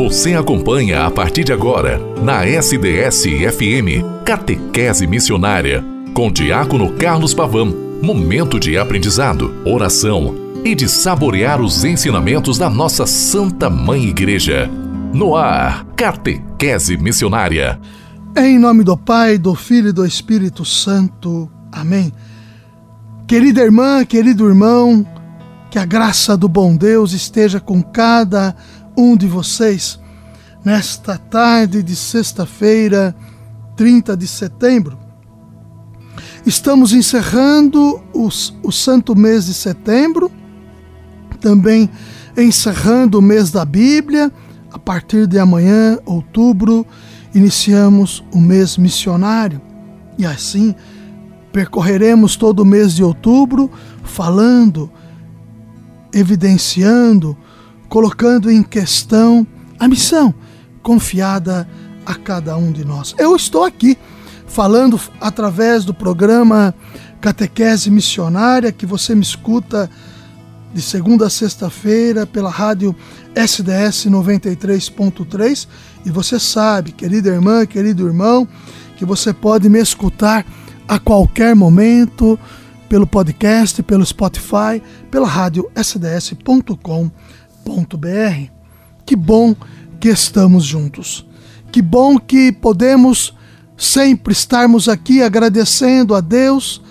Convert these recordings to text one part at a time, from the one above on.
Você acompanha a partir de agora, na SDS-FM, Catequese Missionária, com Diácono Carlos Pavão. Momento de aprendizado, oração e de saborear os ensinamentos da nossa Santa Mãe Igreja. No ar, Catequese Missionária. Em nome do Pai, do Filho e do Espírito Santo. Amém. Querida irmã, querido irmão, que a graça do bom Deus esteja com cada um de vocês nesta tarde de sexta-feira, 30 de setembro. Estamos encerrando os, o santo mês de setembro, também encerrando o mês da Bíblia. A partir de amanhã, outubro, iniciamos o mês missionário. E assim, percorreremos todo o mês de outubro falando evidenciando, colocando em questão a missão confiada a cada um de nós. Eu estou aqui falando através do programa Catequese Missionária, que você me escuta de segunda a sexta-feira pela rádio SDS 93.3. E você sabe, querida irmã, querido irmão, que você pode me escutar a qualquer momento pelo podcast, pelo Spotify, pela rádio sds.com.br. Que bom que estamos juntos. Que bom que podemos sempre estarmos aqui agradecendo a Deus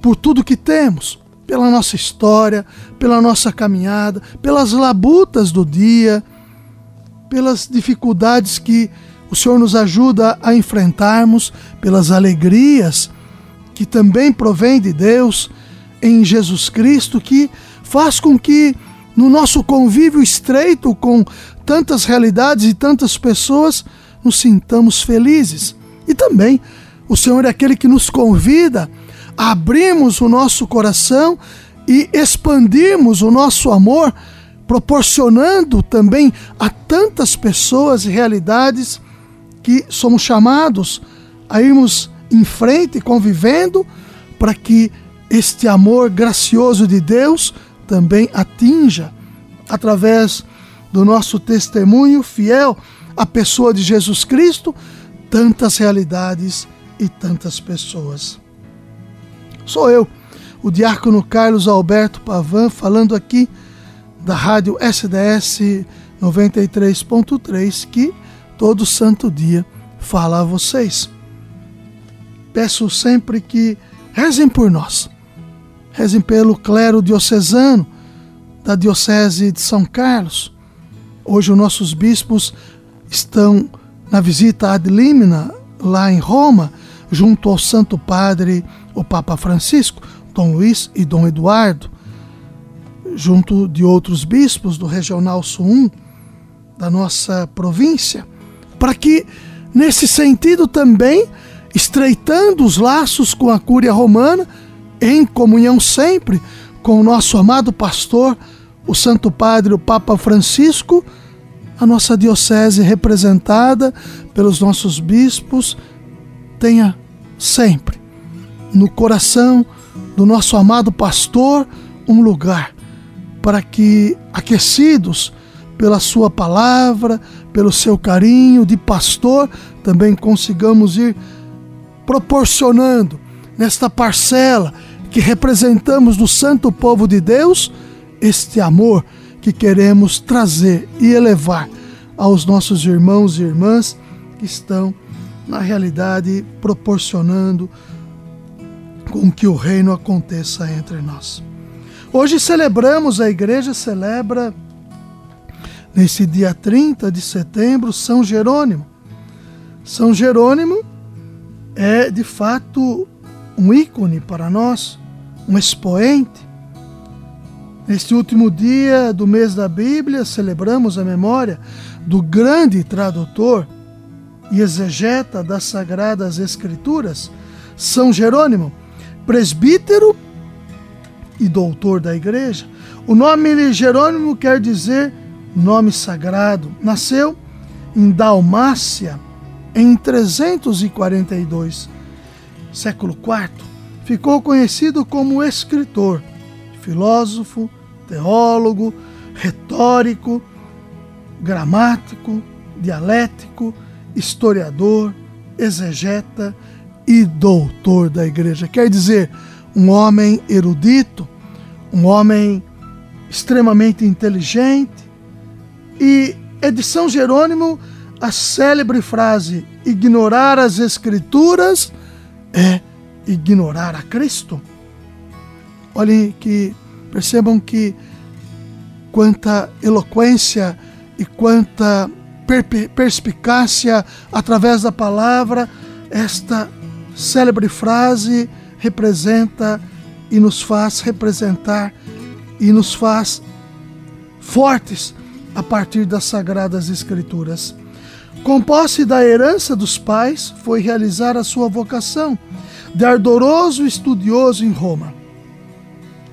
por tudo que temos, pela nossa história, pela nossa caminhada, pelas labutas do dia, pelas dificuldades que o Senhor nos ajuda a enfrentarmos, pelas alegrias que também provém de Deus em Jesus Cristo, que faz com que no nosso convívio estreito com tantas realidades e tantas pessoas nos sintamos felizes. E também o Senhor é aquele que nos convida a abrirmos o nosso coração e expandirmos o nosso amor, proporcionando também a tantas pessoas e realidades que somos chamados a irmos em frente, convivendo, para que este amor gracioso de Deus também atinja, através do nosso testemunho fiel à pessoa de Jesus Cristo, tantas realidades e tantas pessoas. Sou eu, o diácono Carlos Alberto Pavan, falando aqui da rádio SDS 93.3, que todo santo dia fala a vocês peço sempre que rezem por nós. Rezem pelo clero diocesano da Diocese de São Carlos. Hoje os nossos bispos estão na visita ad limina lá em Roma, junto ao Santo Padre, o Papa Francisco, Dom Luiz e Dom Eduardo, junto de outros bispos do Regional Sul 1 da nossa província, para que nesse sentido também estreitando os laços com a Cúria Romana, em comunhão sempre com o nosso amado pastor, o Santo Padre, o Papa Francisco, a nossa diocese representada pelos nossos bispos, tenha sempre no coração do nosso amado pastor um lugar para que, aquecidos pela sua palavra, pelo seu carinho de pastor, também consigamos ir proporcionando nesta parcela que representamos do santo povo de Deus este amor que queremos trazer e elevar aos nossos irmãos e irmãs que estão na realidade proporcionando com que o reino aconteça entre nós. Hoje celebramos, a igreja celebra nesse dia 30 de setembro São Jerônimo. São Jerônimo é de fato um ícone para nós, um expoente. Neste último dia do mês da Bíblia, celebramos a memória do grande tradutor e exegeta das Sagradas Escrituras, São Jerônimo, presbítero e doutor da igreja. O nome Jerônimo quer dizer nome sagrado. Nasceu em Dalmácia, em 342, século IV, ficou conhecido como escritor, filósofo, teólogo, retórico, gramático, dialético, historiador, exegeta e doutor da igreja. Quer dizer, um homem erudito, um homem extremamente inteligente. E é de São Jerônimo a célebre frase: ignorar as Escrituras é ignorar a Cristo. Olhem que percebam que quanta eloquência e quanta perspicácia através da palavra esta célebre frase representa e nos faz representar e nos faz fortes a partir das sagradas escrituras. Com posse da herança dos pais, foi realizar a sua vocação de ardoroso estudioso em Roma.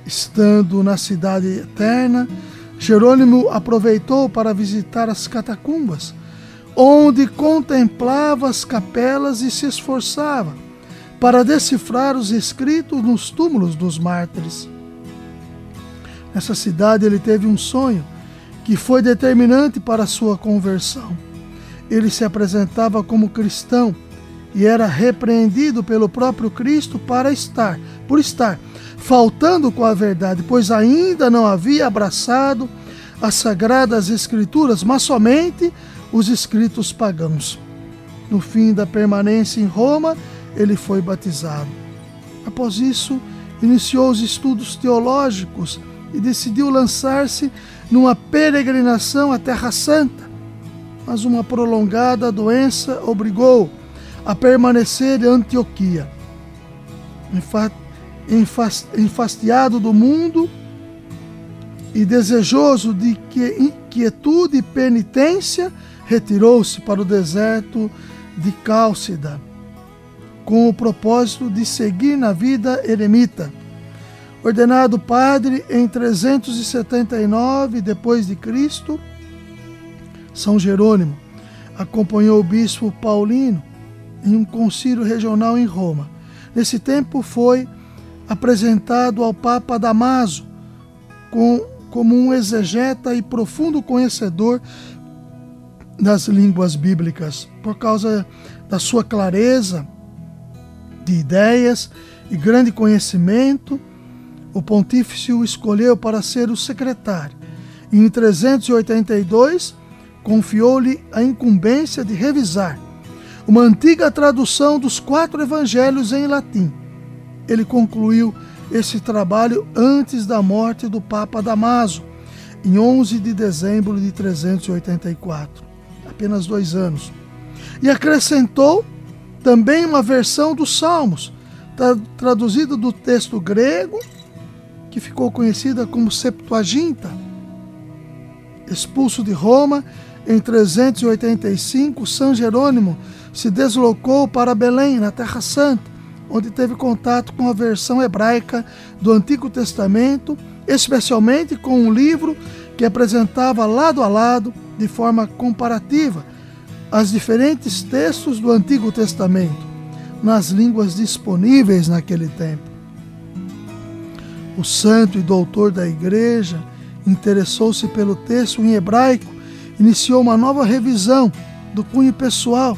Estando na cidade eterna, Jerônimo aproveitou para visitar as catacumbas, onde contemplava as capelas e se esforçava para decifrar os escritos nos túmulos dos mártires. Nessa cidade ele teve um sonho que foi determinante para sua conversão. Ele se apresentava como cristão e era repreendido pelo próprio Cristo para estar, por estar faltando com a verdade, pois ainda não havia abraçado as sagradas escrituras, mas somente os escritos pagãos. No fim da permanência em Roma, ele foi batizado. Após isso, iniciou os estudos teológicos e decidiu lançar-se numa peregrinação à Terra Santa. Mas uma prolongada doença obrigou a permanecer em Antioquia. Enfastiado do mundo e desejoso de quietude e penitência, retirou-se para o deserto de Cálcida com o propósito de seguir na vida eremita. Ordenado padre em 379 depois de Cristo, São Jerônimo acompanhou o bispo Paulino em um concílio regional em Roma. Nesse tempo foi apresentado ao Papa Damaso com, como um exegeta e profundo conhecedor das línguas bíblicas, por causa da sua clareza de ideias e grande conhecimento, o pontífice o escolheu para ser o secretário em 382 confiou-lhe a incumbência de revisar uma antiga tradução dos quatro evangelhos em latim. Ele concluiu esse trabalho antes da morte do Papa Damaso, em 11 de dezembro de 384, apenas dois anos, e acrescentou também uma versão dos Salmos, traduzida do texto grego, que ficou conhecida como Septuaginta. Expulso de Roma em 385, São Jerônimo se deslocou para Belém, na Terra Santa, onde teve contato com a versão hebraica do Antigo Testamento, especialmente com um livro que apresentava lado a lado, de forma comparativa, as diferentes textos do Antigo Testamento nas línguas disponíveis naquele tempo. O santo e doutor da igreja interessou-se pelo texto em hebraico, iniciou uma nova revisão do cunho pessoal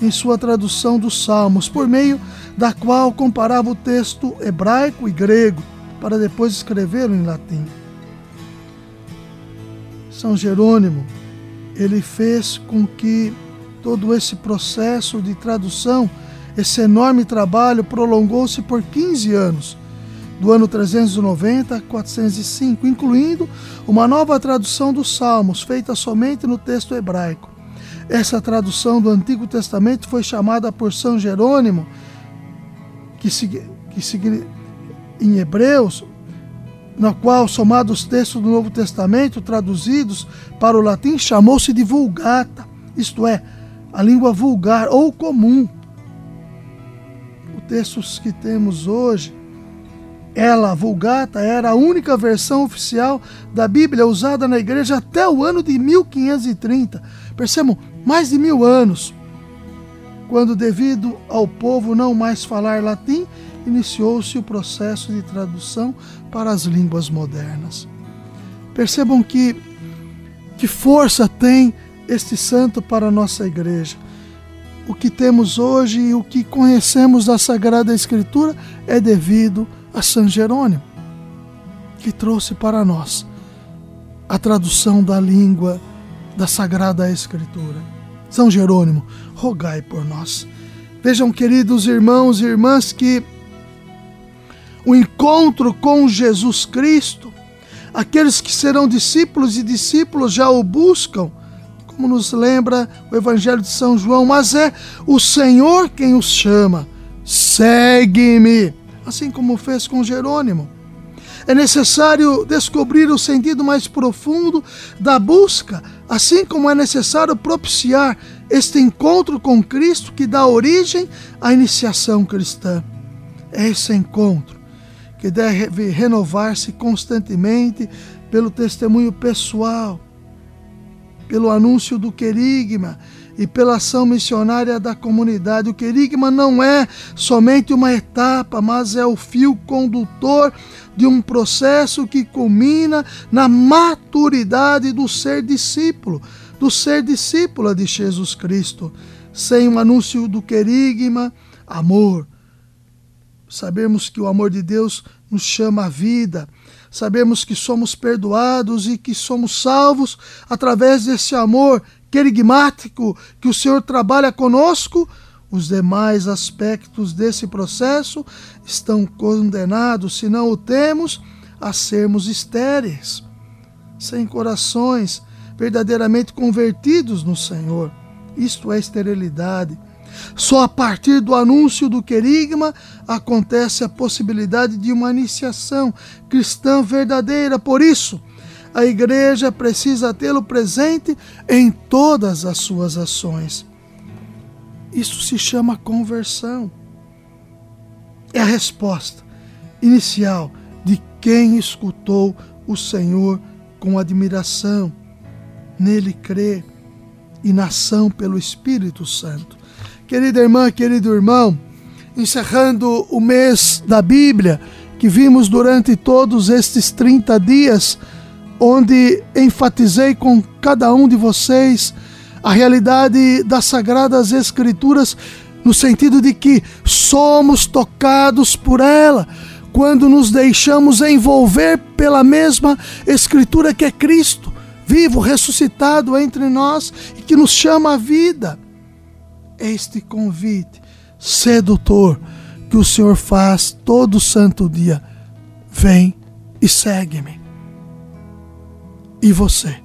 em sua tradução dos Salmos, por meio da qual comparava o texto hebraico e grego, para depois escrevê-lo em latim. São Jerônimo ele fez com que todo esse processo de tradução, esse enorme trabalho, prolongou-se por 15 anos, do ano 390 a 405, incluindo uma nova tradução dos Salmos, feita somente no texto hebraico. Essa tradução do Antigo Testamento foi chamada por São Jerônimo, que, que em Hebreus, na qual, somados os textos do Novo Testamento traduzidos para o latim, chamou-se de Vulgata, isto é, a língua vulgar ou comum. Os textos que temos hoje, ela, Vulgata, era a única versão oficial da Bíblia usada na igreja até o ano de 1530. Percebam, mais de mil anos. Quando, devido ao povo não mais falar latim, iniciou-se o processo de tradução para as línguas modernas. Percebam que Que força tem este santo para a nossa igreja? O que temos hoje e o que conhecemos da Sagrada Escritura é devido a São Jerônimo, que trouxe para nós a tradução da língua da Sagrada Escritura. São Jerônimo, rogai por nós. Vejam, queridos irmãos e irmãs, que o encontro com Jesus Cristo, aqueles que serão discípulos e discípulos já o buscam, como nos lembra o Evangelho de São João, mas é o Senhor quem os chama. Segue-me, assim como fez com Jerônimo. É necessário descobrir o sentido mais profundo da busca, assim como é necessário propiciar este encontro com Cristo que dá origem à iniciação cristã. É esse encontro que deve renovar-se constantemente pelo testemunho pessoal, pelo anúncio do querigma e pela ação missionária da comunidade. O querigma não é somente uma etapa, mas é o fio condutor de um processo que culmina na maturidade do ser discípulo, do ser discípula de Jesus Cristo. Sem o anúncio do querigma, amor. Sabemos que o amor de Deus nos chama à vida, Sabemos que somos perdoados e que somos salvos através desse amor querigmático que o Senhor trabalha conosco. Os demais aspectos desse processo estão condenados, se não o temos, a sermos estéreis, sem corações verdadeiramente convertidos no Senhor. Isto é esterilidade. Só a partir do anúncio do querigma acontece a possibilidade de uma iniciação cristã verdadeira. Por isso, a igreja precisa tê-lo presente em todas as suas ações. Isso se chama conversão. É a resposta inicial de quem escutou o Senhor com admiração, nele crê e na ação pelo Espírito Santo. Querida irmã, querido irmão, encerrando o mês da Bíblia, que vimos durante todos estes 30 dias, onde enfatizei com cada um de vocês a realidade das Sagradas Escrituras, no sentido de que somos tocados por ela quando nos deixamos envolver pela mesma Escritura que é Cristo, vivo, ressuscitado entre nós e que nos chama à vida este convite sedutor que o Senhor faz todo santo dia. Vem e segue-me. E você,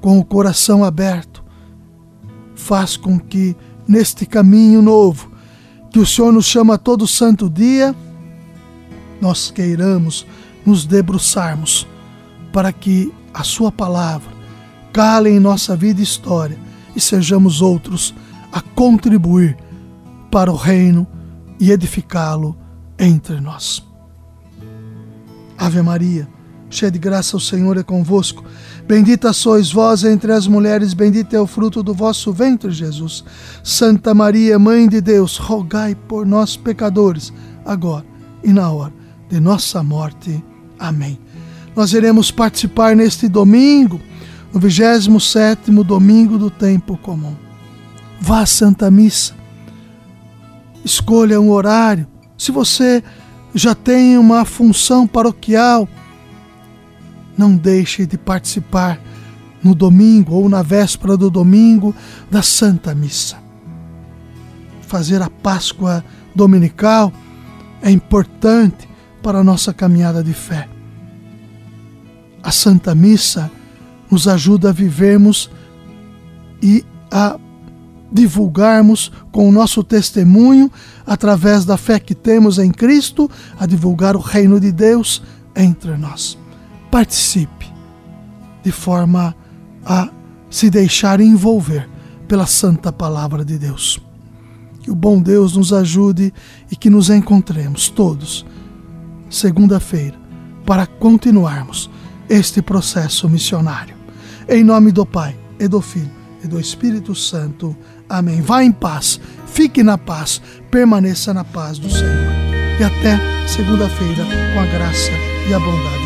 com o coração aberto, faz com que neste caminho novo, que o Senhor nos chama todo santo dia, nós queiramos nos debruçarmos para que a Sua palavra cale em nossa vida e história e sejamos outros a contribuir para o reino e edificá-lo entre nós. Ave Maria, cheia de graça, o Senhor é convosco. Bendita sois vós entre as mulheres, bendito é o fruto do vosso ventre, Jesus. Santa Maria, Mãe de Deus, rogai por nós, pecadores, agora e na hora de nossa morte. Amém. Nós iremos participar neste domingo, no 27 domingo do tempo comum. Vá à Santa Missa. Escolha um horário. Se você já tem uma função paroquial, não deixe de participar no domingo ou na véspera do domingo da Santa Missa. Fazer a Páscoa dominical é importante para a nossa caminhada de fé. A Santa Missa nos ajuda a vivermos e a divulgarmos com o nosso testemunho, através da fé que temos em Cristo, a divulgar o reino de Deus entre nós. Participe de forma a se deixar envolver pela santa palavra de Deus. Que o bom Deus nos ajude e que nos encontremos todos segunda-feira para continuarmos este processo missionário. Em nome do Pai e do Filho e do Espírito Santo. Amém. Vá em paz, fique na paz, permaneça na paz do Senhor. E até segunda-feira, com a graça e a bondade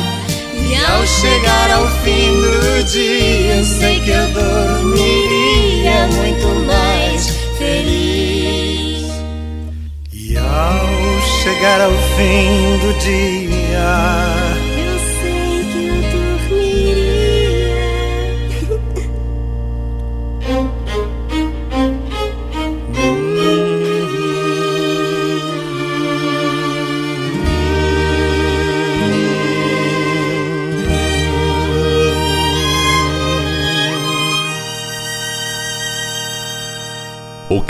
ao chegar ao fim do dia, sei que eu dormiria muito mais feliz. E ao chegar ao fim do dia,